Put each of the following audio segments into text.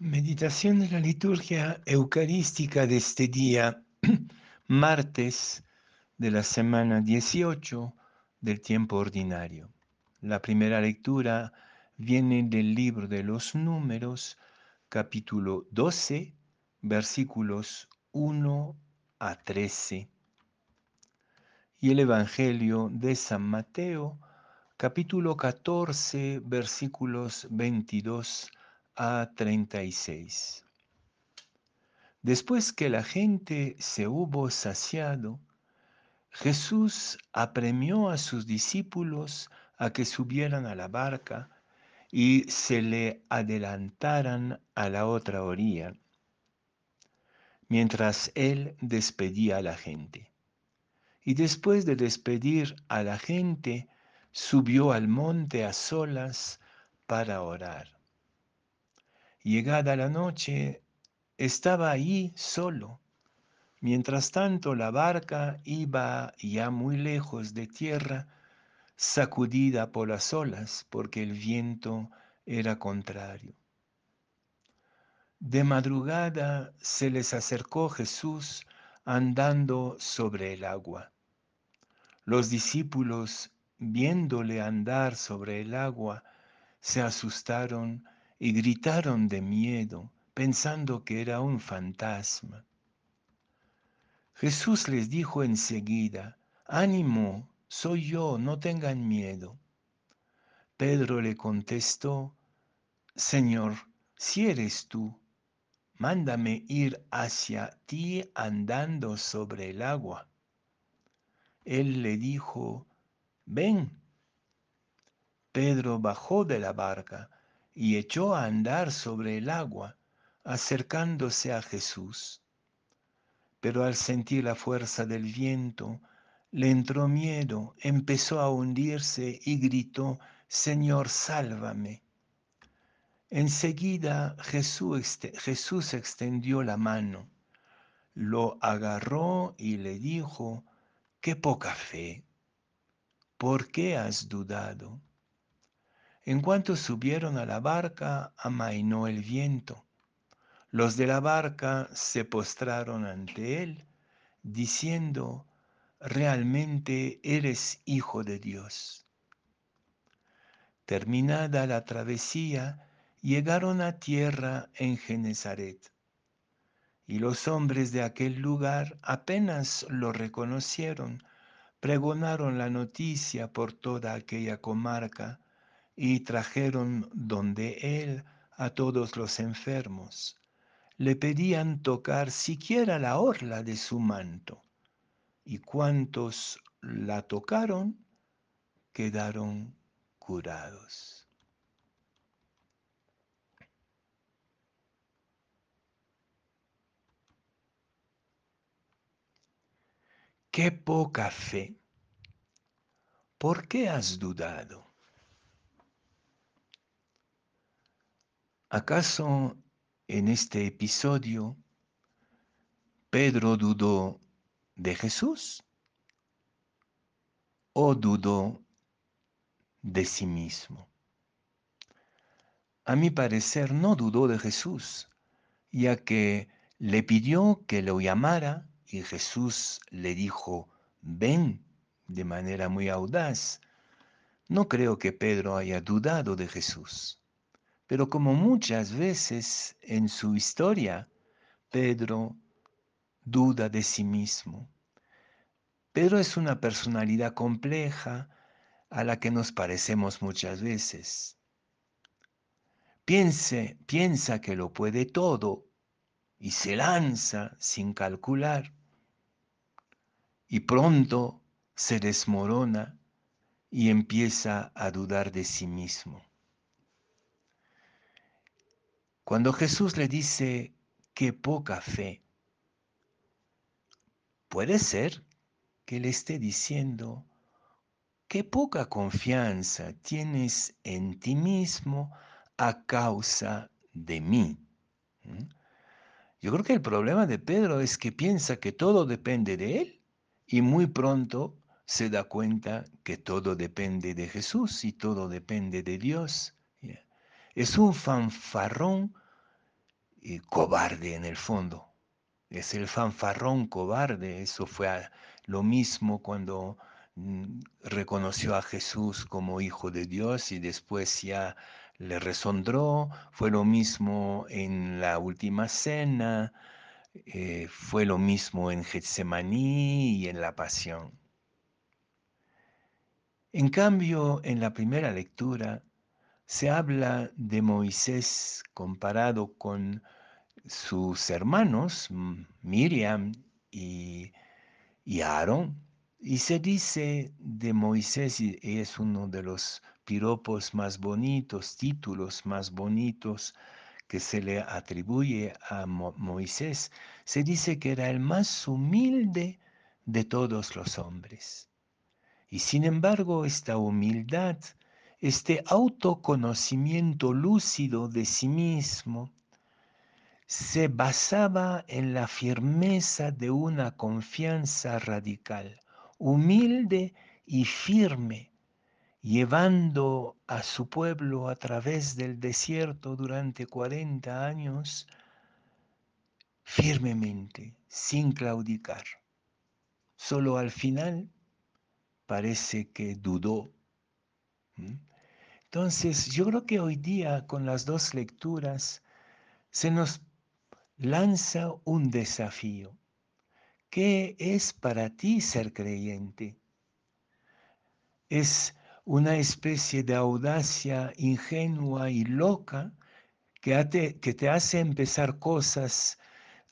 Meditación de la liturgia eucarística de este día, martes de la semana 18 del tiempo ordinario. La primera lectura viene del libro de los números, capítulo 12, versículos 1 a 13. Y el Evangelio de San Mateo, capítulo 14, versículos 22 a 36. Después que la gente se hubo saciado, Jesús apremió a sus discípulos a que subieran a la barca y se le adelantaran a la otra orilla, mientras él despedía a la gente. Y después de despedir a la gente, subió al monte a solas para orar. Llegada la noche, estaba allí solo. Mientras tanto, la barca iba ya muy lejos de tierra, sacudida por las olas, porque el viento era contrario. De madrugada se les acercó Jesús andando sobre el agua. Los discípulos, viéndole andar sobre el agua, se asustaron y gritaron de miedo, pensando que era un fantasma. Jesús les dijo enseguida, ánimo, soy yo, no tengan miedo. Pedro le contestó, Señor, si eres tú, mándame ir hacia ti andando sobre el agua. Él le dijo, ven. Pedro bajó de la barca y echó a andar sobre el agua, acercándose a Jesús. Pero al sentir la fuerza del viento, le entró miedo, empezó a hundirse y gritó, Señor, sálvame. Enseguida Jesús, Jesús extendió la mano, lo agarró y le dijo, qué poca fe, ¿por qué has dudado? En cuanto subieron a la barca, amainó el viento. Los de la barca se postraron ante él, diciendo, realmente eres hijo de Dios. Terminada la travesía, llegaron a tierra en Genezaret. Y los hombres de aquel lugar apenas lo reconocieron, pregonaron la noticia por toda aquella comarca, y trajeron donde él a todos los enfermos. Le pedían tocar siquiera la orla de su manto, y cuantos la tocaron quedaron curados. Qué poca fe. ¿Por qué has dudado? ¿Acaso en este episodio Pedro dudó de Jesús o dudó de sí mismo? A mi parecer no dudó de Jesús, ya que le pidió que lo llamara y Jesús le dijo, ven de manera muy audaz. No creo que Pedro haya dudado de Jesús. Pero como muchas veces en su historia, Pedro duda de sí mismo. Pedro es una personalidad compleja a la que nos parecemos muchas veces. Piense, piensa que lo puede todo y se lanza sin calcular. Y pronto se desmorona y empieza a dudar de sí mismo. Cuando Jesús le dice, qué poca fe, puede ser que le esté diciendo, qué poca confianza tienes en ti mismo a causa de mí. ¿Mm? Yo creo que el problema de Pedro es que piensa que todo depende de él y muy pronto se da cuenta que todo depende de Jesús y todo depende de Dios. Es un fanfarrón eh, cobarde en el fondo. Es el fanfarrón cobarde. Eso fue lo mismo cuando mm, reconoció a Jesús como hijo de Dios y después ya le resondró. Fue lo mismo en la última cena. Eh, fue lo mismo en Getsemaní y en la pasión. En cambio, en la primera lectura se habla de Moisés comparado con sus hermanos, Miriam y, y Aarón, y se dice de Moisés, y es uno de los piropos más bonitos, títulos más bonitos que se le atribuye a Moisés, se dice que era el más humilde de todos los hombres. Y sin embargo, esta humildad, este autoconocimiento lúcido de sí mismo, se basaba en la firmeza de una confianza radical, humilde y firme, llevando a su pueblo a través del desierto durante 40 años firmemente, sin claudicar. Solo al final parece que dudó. Entonces, yo creo que hoy día con las dos lecturas se nos lanza un desafío. ¿Qué es para ti ser creyente? ¿Es una especie de audacia ingenua y loca que, que te hace empezar cosas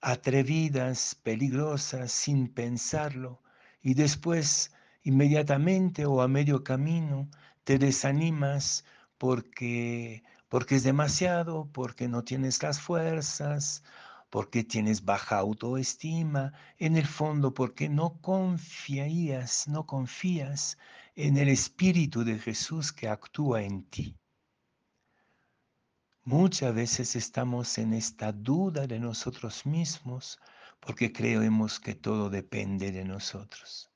atrevidas, peligrosas, sin pensarlo, y después inmediatamente o a medio camino te desanimas porque, porque es demasiado, porque no tienes las fuerzas, porque tienes baja autoestima, en el fondo porque no confías, no confías en el Espíritu de Jesús que actúa en ti. Muchas veces estamos en esta duda de nosotros mismos porque creemos que todo depende de nosotros.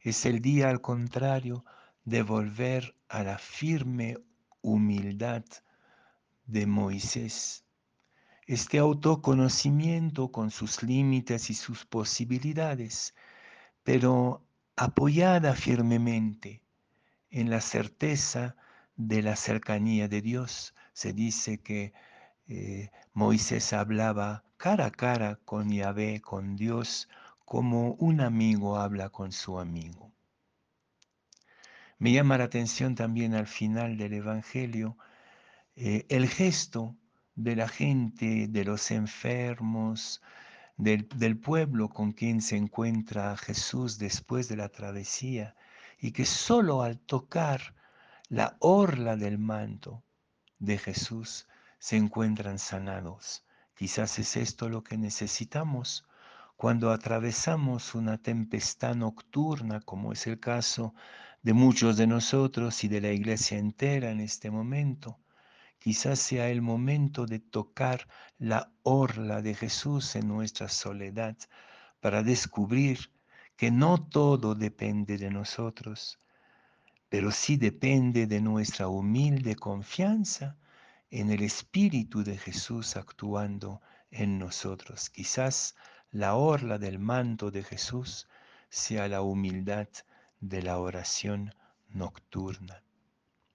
Es el día, al contrario, de volver a la firme humildad de Moisés. Este autoconocimiento con sus límites y sus posibilidades, pero apoyada firmemente en la certeza de la cercanía de Dios. Se dice que eh, Moisés hablaba cara a cara con Yahvé, con Dios, como un amigo habla con su amigo. Me llama la atención también al final del Evangelio eh, el gesto de la gente, de los enfermos, del, del, pueblo con quien se encuentra Jesús después de la travesía y que solo al tocar la orla del manto de Jesús se encuentran sanados. Quizás es esto lo que necesitamos cuando atravesamos una tempestad nocturna, como es el caso de muchos de nosotros y de la iglesia entera en este momento, quizás sea el momento de tocar la orla de Jesús en nuestra soledad para descubrir que no todo depende de nosotros, pero sí depende de nuestra humilde confianza en el Espíritu de Jesús actuando en nosotros. Quizás la orla del manto de Jesús sea la humildad de la oración nocturna.